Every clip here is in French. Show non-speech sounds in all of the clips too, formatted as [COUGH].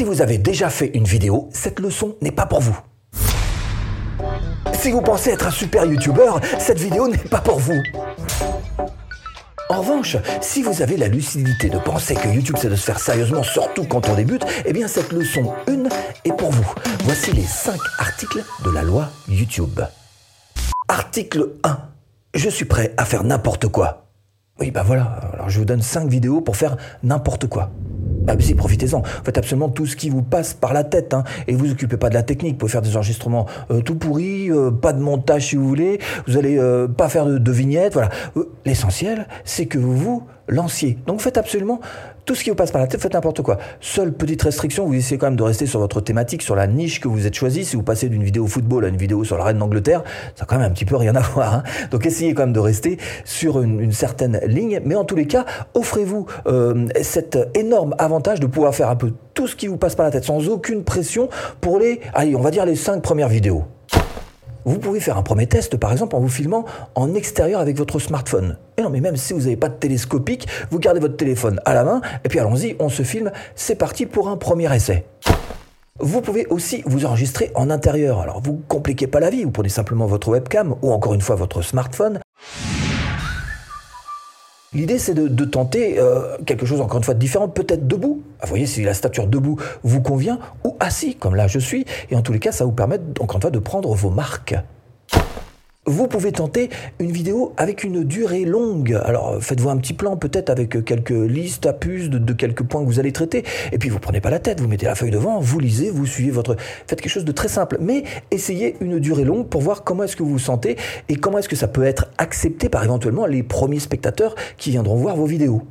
Si vous avez déjà fait une vidéo, cette leçon n'est pas pour vous. Si vous pensez être un super youtubeur, cette vidéo n'est pas pour vous. En revanche, si vous avez la lucidité de penser que YouTube c'est de se faire sérieusement, surtout quand on débute, eh bien cette leçon 1 est pour vous. Voici les 5 articles de la loi YouTube. Article 1. Je suis prêt à faire n'importe quoi. Oui, bah voilà, alors je vous donne 5 vidéos pour faire n'importe quoi. Ah, si, profitez-en. Faites absolument tout ce qui vous passe par la tête. Hein, et vous occupez pas de la technique. Vous pouvez faire des enregistrements euh, tout pourris, euh, pas de montage si vous voulez. Vous allez euh, pas faire de, de vignettes. Voilà. L'essentiel, c'est que vous vous lanciez. Donc faites absolument tout ce qui vous passe par la tête, faites n'importe quoi. Seule petite restriction, vous essayez quand même de rester sur votre thématique, sur la niche que vous êtes choisi. Si vous passez d'une vidéo football à une vidéo sur la reine d'Angleterre, ça a quand même un petit peu rien à [LAUGHS] voir. Hein. Donc essayez quand même de rester sur une, certaine ligne. Mais en tous les cas, offrez-vous euh, cet énorme avantage de pouvoir faire un peu tout ce qui vous passe par la tête sans aucune pression pour les, allez, on va dire les cinq premières vidéos. Vous pouvez faire un premier test, par exemple, en vous filmant en extérieur avec votre smartphone. Et non, mais même si vous n'avez pas de télescopique, vous gardez votre téléphone à la main, et puis allons-y, on se filme, c'est parti pour un premier essai. Vous pouvez aussi vous enregistrer en intérieur. Alors vous compliquez pas la vie, vous prenez simplement votre webcam ou encore une fois votre smartphone. L'idée, c'est de, tenter euh, quelque chose, encore une fois, de différent, peut-être debout. Ah, vous voyez, si la stature debout vous convient, ou assis, comme là je suis. Et en tous les cas, ça vous permet, encore une fois, de prendre vos marques. Vous pouvez tenter une vidéo avec une durée longue. Alors faites-vous un petit plan peut-être avec quelques listes à puces de, quelques points que vous allez traiter. Et puis vous prenez pas la tête, vous mettez la feuille devant, vous lisez, vous suivez votre... Faites quelque chose de très simple. Mais essayez une durée longue pour voir comment est-ce que vous vous sentez et comment est-ce que ça peut être accepté par éventuellement les premiers spectateurs qui viendront voir vos vidéos.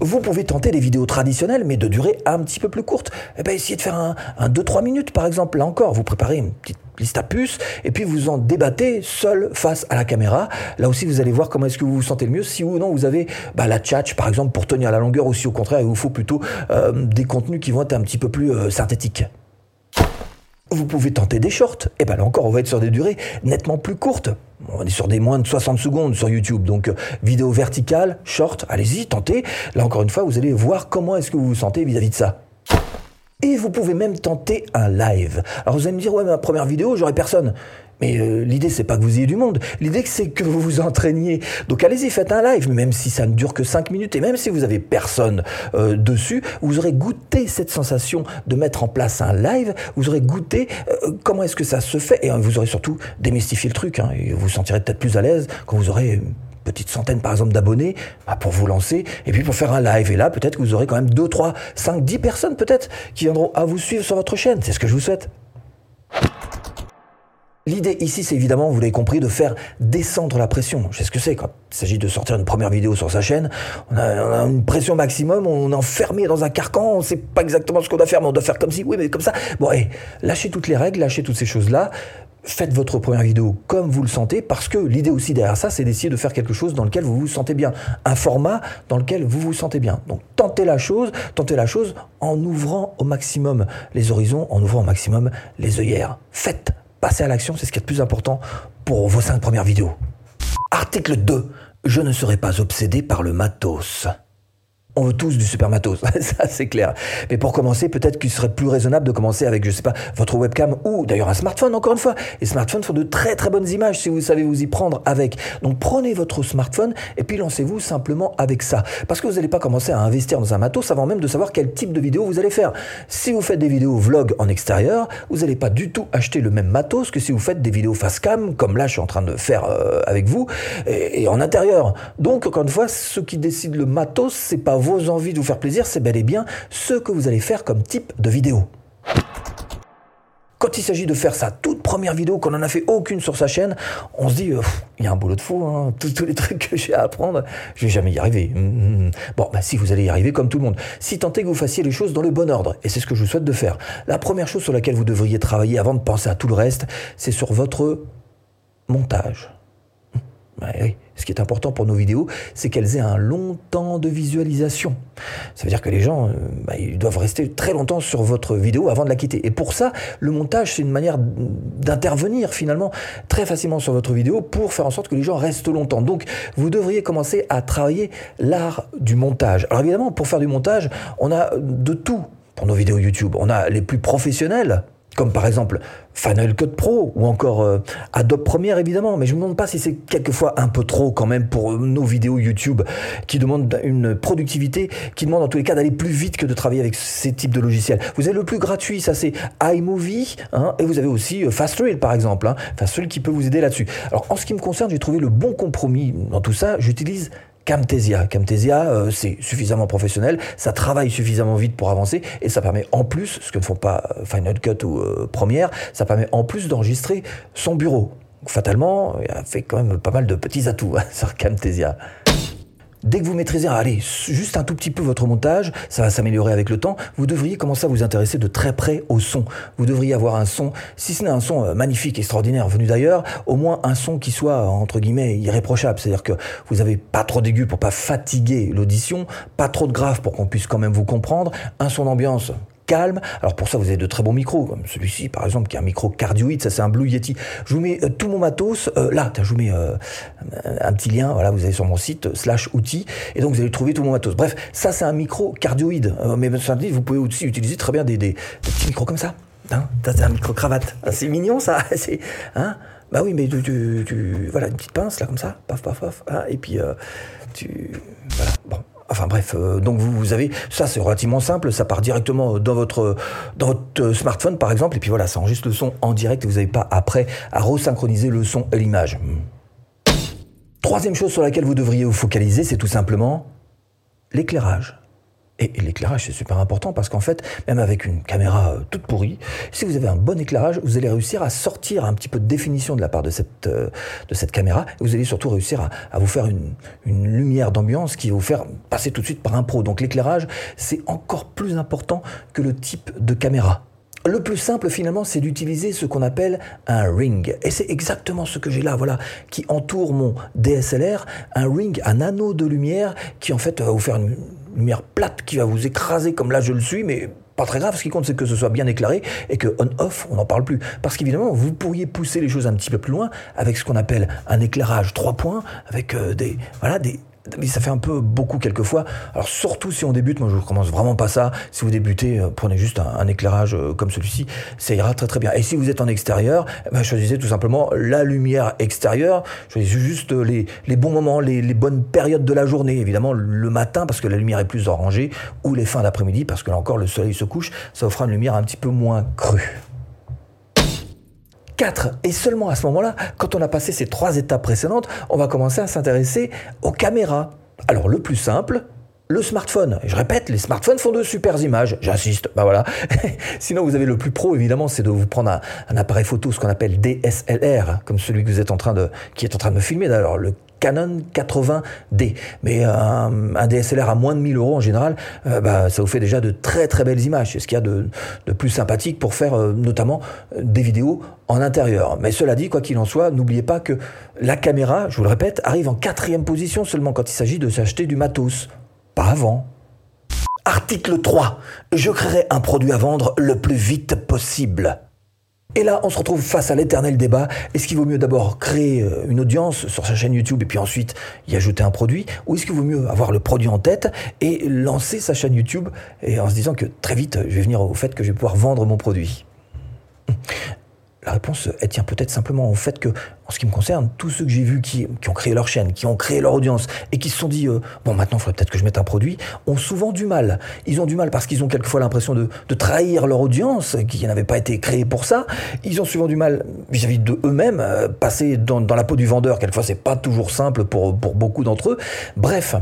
Vous pouvez tenter des vidéos traditionnelles, mais de durée un petit peu plus courte. Eh ben, essayez de faire un, 2-3 minutes, par exemple. Là encore, vous préparez une petite liste à puces, et puis vous en débattez seul face à la caméra. Là aussi, vous allez voir comment est-ce que vous vous sentez le mieux. Si ou non, vous avez bah, la tchatch, par exemple, pour tenir la longueur, ou si au contraire, il vous faut plutôt euh, des contenus qui vont être un petit peu plus euh, synthétiques. Vous pouvez tenter des shorts. Et eh bien là encore, on va être sur des durées nettement plus courtes. On est sur des moins de 60 secondes sur YouTube. Donc, euh, vidéo verticale, short, allez-y, tentez. Là encore une fois, vous allez voir comment est-ce que vous vous sentez vis-à-vis de ça. Et vous pouvez même tenter un live. Alors vous allez me dire, ouais, ma première vidéo, j'aurai personne. Mais euh, l'idée, c'est pas que vous ayez du monde. L'idée, c'est que vous vous entraîniez. Donc allez-y, faites un live, même si ça ne dure que 5 minutes et même si vous avez personne euh, dessus, vous aurez goûté cette sensation de mettre en place un live. Vous aurez goûté euh, comment est-ce que ça se fait? Et vous aurez surtout démystifié le truc. Hein, et vous vous sentirez peut-être plus à l'aise quand vous aurez une petite centaine par exemple d'abonnés bah, pour vous lancer et puis pour faire un live. Et là, peut-être que vous aurez quand même 2, 3, 5, 10 personnes peut-être qui viendront à vous suivre sur votre chaîne. C'est ce que je vous souhaite. L'idée ici, c'est évidemment, vous l'avez compris, de faire descendre la pression. Je sais ce que c'est quand il s'agit de sortir une première vidéo sur sa chaîne. On a, une pression maximum, on est enfermé dans un carcan, on ne sait pas exactement ce qu'on doit faire, mais on doit faire comme si, oui, mais comme ça. Bon, et lâchez toutes les règles, lâchez toutes ces choses-là. Faites votre première vidéo comme vous le sentez, parce que l'idée aussi derrière ça, c'est d'essayer de faire quelque chose dans lequel vous vous sentez bien. Un format dans lequel vous vous sentez bien. Donc tentez la chose, tentez la chose en ouvrant au maximum les horizons, en ouvrant au maximum les œillères. Faites Passer à l'action, c'est ce qui est le plus important pour vos cinq premières vidéos. Article 2. Je ne serai pas obsédé par le matos. On veut tous du super matos, [LAUGHS] ça c'est clair. Mais pour commencer, peut-être qu'il serait plus raisonnable de commencer avec, je sais pas, votre webcam ou d'ailleurs un smartphone, encore une fois. Les smartphones font de très très bonnes images si vous savez vous y prendre avec. Donc prenez votre smartphone et puis lancez-vous simplement avec ça. Parce que vous n'allez pas commencer à investir dans un matos avant même de savoir quel type de vidéo vous allez faire. Si vous faites des vidéos vlog en extérieur, vous n'allez pas du tout acheter le même matos que si vous faites des vidéos face cam, comme là je suis en train de faire euh, avec vous, et, et en intérieur. Donc encore une fois, ce qui décide le matos, c'est pas vos envies de vous faire plaisir, c'est bel et bien ce que vous allez faire comme type de vidéo. Quand il s'agit de faire sa toute première vidéo, qu'on n'en a fait aucune sur sa chaîne, on se dit, euh, il y a un boulot de fou, hein. tous, les [LAUGHS] trucs que j'ai à apprendre, je vais jamais y arriver. Hum, hum, hum. Bon, bah, si vous allez y arriver comme tout le monde, si tant est que vous fassiez les choses dans le bon ordre, et c'est ce que je vous souhaite de faire. La première chose sur laquelle vous devriez travailler avant de penser à tout le reste, c'est sur votre montage. Ce qui est important pour nos vidéos, c'est qu'elles aient un long temps de visualisation. Ça veut dire que les gens, euh, bah, doivent rester très longtemps sur votre vidéo avant de la quitter. Et pour ça, le montage, c'est une manière d'intervenir finalement très facilement sur votre vidéo pour faire en sorte que les gens restent longtemps. Donc, vous devriez commencer à travailler l'art du montage. Alors évidemment, pour faire du montage, on a de tout pour nos vidéos YouTube. On a les plus professionnels, comme par exemple Final Cut Pro ou encore euh, Adobe Premiere évidemment, mais je me demande pas si c'est quelquefois un peu trop quand même pour nos vidéos YouTube qui demandent une productivité, qui demandent en tous les cas d'aller plus vite que de travailler avec ces types de logiciels. Vous avez le plus gratuit, ça c'est iMovie, hein, et vous avez aussi euh, FastReel par exemple, hein, qui peut vous aider là-dessus. Alors en ce qui me concerne, j'ai trouvé le bon compromis dans tout ça, j'utilise Camtasia. Camtasia, euh, c'est suffisamment professionnel, ça travaille suffisamment vite pour avancer et ça permet en plus, ce que ne font pas euh, Final Cut ou euh, Premiere, ça permet en plus d'enregistrer son bureau. fatalement, il a fait quand même pas mal de petits atouts hein, [LAUGHS] sur Camtasia. Dès que vous maîtrisez, allez, juste un tout petit peu votre montage, ça va s'améliorer avec le temps, vous devriez commencer à vous intéresser de très près au son. Vous devriez avoir un son, si ce n'est un son euh, magnifique, extraordinaire, venu d'ailleurs, au moins un son qui soit, entre guillemets, irréprochable. C'est-à-dire que vous n'avez pas trop d'aigus pour pas fatiguer l'audition, pas trop de grave pour qu'on puisse quand même vous comprendre, un son d'ambiance calme. Alors pour ça, vous avez de très bons micros, comme celui-ci par exemple, qui est un micro cardioïde, ça c'est un Blue Yeti. Je vous mets euh, tout mon matos, euh, là, je vous mets euh, un petit lien, voilà, vous allez sur mon site, slash outils, et donc vous allez trouver tout mon matos. Bref, ça c'est un micro cardioïde, mais vous pouvez aussi utiliser très bien des, petits micros comme ça. Hein c'est un micro cravate. Ah, c'est mignon ça, [LAUGHS] c'est... Hein bah oui, mais tu, tu, voilà, une petite pince là comme ça, paf, paf, paf, hein, et puis tu... Voilà, bon. Enfin bref, euh, donc vous, vous, avez ça, c'est relativement simple. Ça part directement dans votre dans votre smartphone par exemple, et puis voilà, ça enregistre le son en direct et vous n'avez pas après à resynchroniser le son et l'image. Troisième chose sur laquelle vous devriez vous focaliser, c'est tout simplement l'éclairage. Et, l'éclairage, c'est super important parce qu'en fait, même avec une caméra euh, toute pourrie, si vous avez un bon éclairage, vous allez réussir à sortir un petit peu de définition de la part de cette, euh, de cette caméra. Et vous allez surtout réussir à, à vous faire une, une lumière d'ambiance qui va vous faire passer tout de suite par un pro. Donc l'éclairage, c'est encore plus important que le type de caméra. Le plus simple finalement, c'est d'utiliser ce qu'on appelle un ring. Et c'est exactement ce que j'ai là, voilà, qui entoure mon DSLR, un ring, un anneau de lumière qui en fait va vous faire une lumière plate qui va vous écraser comme là je le suis, mais pas très grave, ce qui compte c'est que ce soit bien éclairé et que on-off, on n'en parle plus. Parce qu'évidemment, vous pourriez pousser les choses un petit peu plus loin avec ce qu'on appelle un éclairage trois points, avec euh, des, voilà, des, mais ça fait un peu beaucoup quelquefois. Alors surtout si on débute, moi je ne recommence vraiment pas ça. Si vous débutez, euh, prenez juste un, éclairage euh, comme celui-ci, ça ira très très bien. Et si vous êtes en extérieur, ben, choisissez tout simplement la lumière extérieure. Choisissez juste les, les bons moments, les, les, bonnes périodes de la journée. Évidemment le matin parce que la lumière est plus orangée, ou les fins d'après-midi parce que là encore le soleil se couche, ça offre une lumière un petit peu moins crue. 4. Et seulement à ce moment-là, quand on a passé ces trois étapes précédentes, on va commencer à s'intéresser aux caméras. Alors le plus simple, le smartphone. je répète, les smartphones font de super images. J'insiste. Bah voilà. [LAUGHS] Sinon, vous avez le plus pro, évidemment, c'est de vous prendre un, appareil photo, ce qu'on appelle DSLR, comme celui que vous êtes en train de, qui est en train de me filmer. D'ailleurs, le Canon 80D. Mais un, DSLR à moins de 1000 euros en général, euh, bah, ça vous fait déjà de très très belles images. C'est ce qu'il y a de, plus sympathique pour faire euh, notamment euh, des vidéos en intérieur. Mais cela dit, quoi qu'il en soit, n'oubliez pas que la caméra, je vous le répète, arrive en quatrième position seulement quand il s'agit de s'acheter du matos. Pas avant. Article 3. Je créerai un produit à vendre le plus vite possible. Et là, on se retrouve face à l'éternel débat. Est-ce qu'il vaut mieux d'abord créer euh, une audience sur sa chaîne YouTube et puis ensuite y ajouter un produit? Ou est-ce qu'il vaut mieux avoir le produit en tête et lancer sa chaîne YouTube en se disant que très vite, je vais venir au fait que je vais pouvoir vendre mon produit? La réponse, elle tient peut-être simplement au fait que, en ce qui me concerne, tous ceux que j'ai vus qui, ont créé leur chaîne, qui ont créé leur audience et qui se sont dit, euh, bon, maintenant, il faudrait peut-être que je mette un produit, ont souvent du mal. Ils ont du mal parce qu'ils ont quelquefois l'impression de, trahir leur audience, qui n'avait pas été créée pour ça. Ils ont souvent du mal vis-à-vis de eux-mêmes, euh, passer dans, la peau du vendeur, quelquefois, c'est pas toujours simple pour, pour beaucoup d'entre eux. Bref,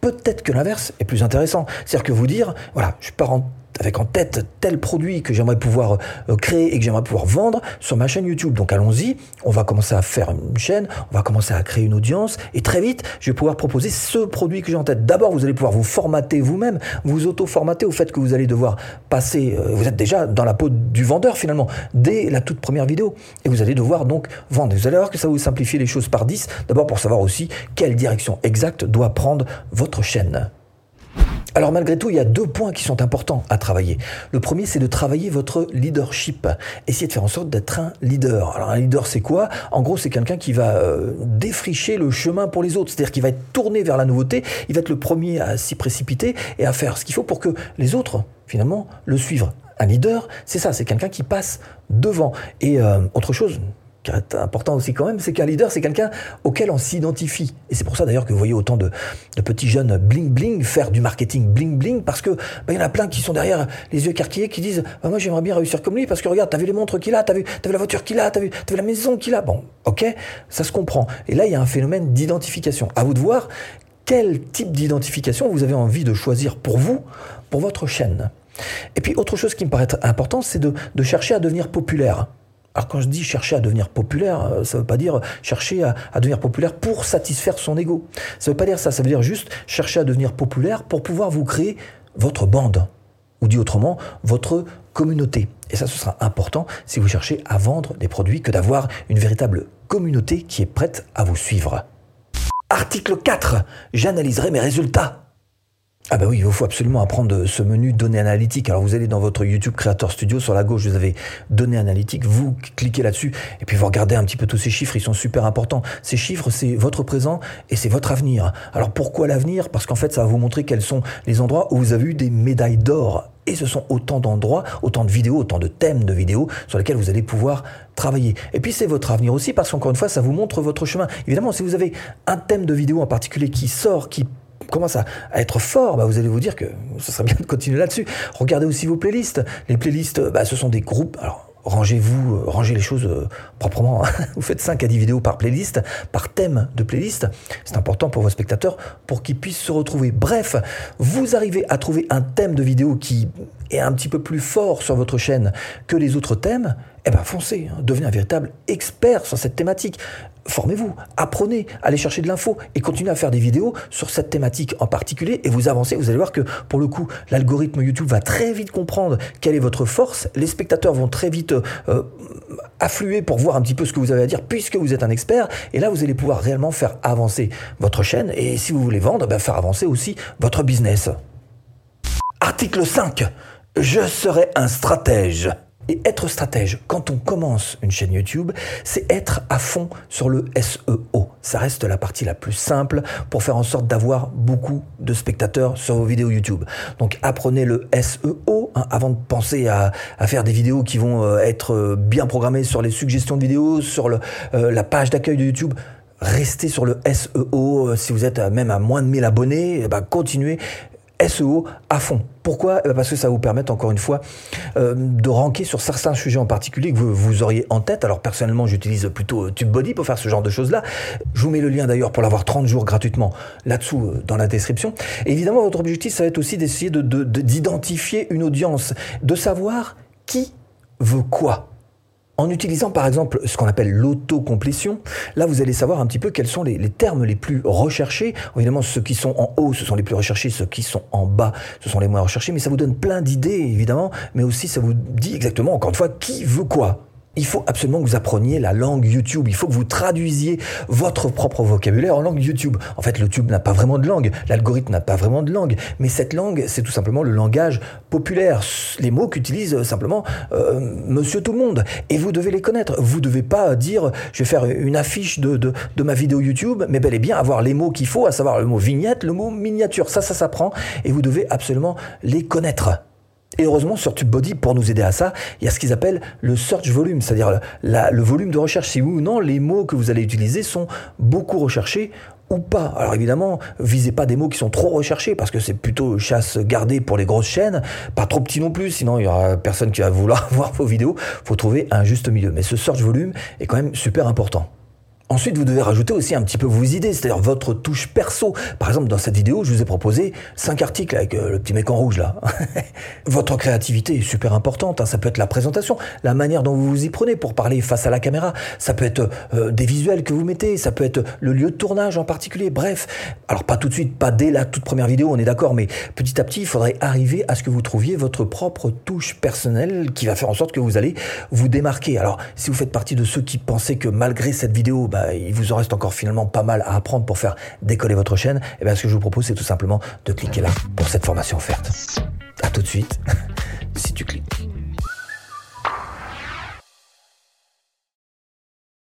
peut-être que l'inverse est plus intéressant. C'est-à-dire que vous dire, voilà, je pars en avec en tête tel produit que j'aimerais pouvoir euh, créer et que j'aimerais pouvoir vendre sur ma chaîne YouTube. Donc allons-y, on va commencer à faire une chaîne, on va commencer à créer une audience et très vite, je vais pouvoir proposer ce produit que j'ai en tête. D'abord, vous allez pouvoir vous formater vous-même, vous auto-formater au fait que vous allez devoir passer, euh, vous êtes déjà dans la peau du vendeur finalement, dès la toute première vidéo. Et vous allez devoir donc vendre. Vous allez voir que ça vous simplifier les choses par 10, d'abord pour savoir aussi quelle direction exacte doit prendre votre chaîne. Alors malgré tout, il y a deux points qui sont importants à travailler. Le premier, c'est de travailler votre leadership. Essayez de faire en sorte d'être un leader. Alors un leader, c'est quoi? En gros, c'est quelqu'un qui va euh, défricher le chemin pour les autres. C'est-à-dire qu'il va être tourné vers la nouveauté, il va être le premier à s'y précipiter et à faire ce qu'il faut pour que les autres finalement le suivre. Un leader, c'est ça, c'est quelqu'un qui passe devant. Et euh, autre chose, qui est important aussi quand même, c'est qu'un leader, c'est quelqu'un auquel on s'identifie. Et c'est pour ça d'ailleurs que vous voyez autant de, petits jeunes bling bling faire du marketing bling bling, parce que bah, il y en a plein qui sont derrière les yeux écarquillés, qui disent bah, moi j'aimerais bien réussir comme lui, parce que regarde, t'as vu les montres qu'il a, t'as vu, as vu la voiture qu'il a, t'as vu, as vu la maison qu'il a. Bon, ok, ça se comprend. Et là, il y a un phénomène d'identification. À vous de voir quel type d'identification vous avez envie de choisir pour vous, pour votre chaîne. Et puis autre chose qui me paraît important, c'est de, chercher à devenir populaire. Alors quand je dis chercher à devenir populaire, euh, ça ne veut pas dire chercher à, devenir populaire pour satisfaire son ego. Ça ne veut pas dire ça, ça veut dire juste chercher à devenir populaire pour pouvoir vous créer votre bande. Ou dit autrement, votre communauté. Et ça, ce sera important si vous cherchez à vendre des produits que d'avoir une véritable communauté qui est prête à vous suivre. Article 4. J'analyserai mes résultats. Ah bah oui, il faut absolument apprendre ce menu données analytiques. Alors vous allez dans votre YouTube Creator Studio, sur la gauche vous avez données analytiques, vous cliquez là-dessus et puis vous regardez un petit peu tous ces chiffres, ils sont super importants. Ces chiffres, c'est votre présent et c'est votre avenir. Alors pourquoi l'avenir? Parce qu'en fait ça va vous montrer quels sont les endroits où vous avez eu des médailles d'or. Et ce sont autant d'endroits, autant de vidéos, autant de thèmes de vidéos sur lesquels vous allez pouvoir travailler. Et puis c'est votre avenir aussi parce qu'encore une fois, ça vous montre votre chemin. Évidemment, si vous avez un thème de vidéo en particulier qui sort, qui commence à, être fort, bah, vous allez vous dire que ce serait bien de continuer là-dessus. Regardez aussi vos playlists. Les playlists, bah, ce sont des groupes. Alors, rangez-vous, euh, rangez les choses euh, proprement. [LAUGHS] Vous faites 5 à 10 vidéos par playlist, par thème de playlist. C'est important pour vos spectateurs pour qu'ils puissent se retrouver. Bref, vous arrivez à trouver un thème de vidéo qui est un petit peu plus fort sur votre chaîne que les autres thèmes. Eh ben foncez, hein. devenez un véritable expert sur cette thématique formez-vous, apprenez, allez chercher de l'info et continuez à faire des vidéos sur cette thématique en particulier et vous avancez. Vous allez voir que pour le coup, l'algorithme YouTube va très vite comprendre quelle est votre force. Les spectateurs vont très vite euh, affluer pour voir un petit peu ce que vous avez à dire puisque vous êtes un expert. Et là, vous allez pouvoir réellement faire avancer votre chaîne et si vous voulez vendre, ben, faire avancer aussi votre business. Article 5. Je serai un stratège. Et être stratège, quand on commence une chaîne YouTube, c'est être à fond sur le SEO. Ça reste la partie la plus simple pour faire en sorte d'avoir beaucoup de spectateurs sur vos vidéos YouTube. Donc apprenez le SEO hein, avant de penser à, faire des vidéos qui vont euh, être euh, bien programmées sur les suggestions de vidéos, sur euh, la page d'accueil de YouTube restez sur le SEO. Si vous êtes même à moins de 1000 abonnés, eh ben continuez. SEO à fond. Pourquoi? Eh ben, Parce que ça vous permet encore une fois euh, de ranker sur certains sujets en particulier que vous, auriez en tête. Alors personnellement, j'utilise plutôt euh, TubeBuddy pour faire ce genre de choses-là. Je vous mets le lien d'ailleurs pour l'avoir 30 jours gratuitement là-dessous euh, dans la description. Évidemment, votre objectif, ça va être aussi d'essayer d'identifier une audience, de savoir qui veut quoi. En utilisant par exemple ce qu'on appelle l'autocomplétion, là vous allez savoir un petit peu quels sont les, termes les plus recherchés. Évidemment, ceux qui sont en haut, ce sont les plus recherchés, ceux qui sont en bas, ce sont les moins recherchés, mais ça vous donne plein d'idées évidemment, mais aussi ça vous dit exactement, encore une fois, qui veut quoi il faut absolument que vous appreniez la langue YouTube. Il faut que vous traduisiez votre propre vocabulaire en langue YouTube. En fait, le YouTube n'a pas vraiment de langue. L'algorithme n'a pas vraiment de langue. Mais cette langue, c'est tout simplement le langage populaire. Les mots qu'utilise euh, simplement euh, monsieur tout le monde. Et vous devez les connaître. Vous ne devez pas dire, je vais faire une affiche de ma vidéo YouTube, mais bel et bien avoir les mots qu'il faut, à savoir le mot vignette, le mot miniature. Ça, ça s'apprend. Et vous devez absolument les connaître. Et heureusement, sur TubeBuddy, pour nous aider à ça, il y a ce qu'ils appellent le search volume, c'est-à-dire le, volume de recherche. Si oui ou non, les mots que vous allez utiliser sont beaucoup recherchés ou pas. Alors évidemment, visez pas des mots qui sont trop recherchés parce que c'est plutôt chasse gardée pour les grosses chaînes, pas trop petits non plus, sinon il y aura personne qui va vouloir [LAUGHS] voir vos vidéos. Faut trouver un juste milieu. Mais ce search volume est quand même super important. Ensuite, vous devez rajouter aussi un petit peu vos idées, c'est-à-dire votre touche perso. Par exemple, dans cette vidéo, je vous ai proposé cinq articles avec euh, le petit mec en rouge là. [LAUGHS] votre créativité est super importante. Hein. Ça peut être la présentation, la manière dont vous vous y prenez pour parler face à la caméra. Ça peut être euh, des visuels que vous mettez. Ça peut être le lieu de tournage en particulier. Bref, alors pas tout de suite, pas dès la toute première vidéo, on est d'accord, mais petit à petit, il faudrait arriver à ce que vous trouviez votre propre touche personnelle qui va faire en sorte que vous allez vous démarquer. Alors, si vous faites partie de ceux qui pensaient que malgré cette vidéo, bah, bah, il vous en reste encore finalement pas mal à apprendre pour faire décoller votre chaîne, et eh bien ce que je vous propose, c'est tout simplement de cliquer là pour cette formation offerte. À tout de suite, [LAUGHS] si tu cliques.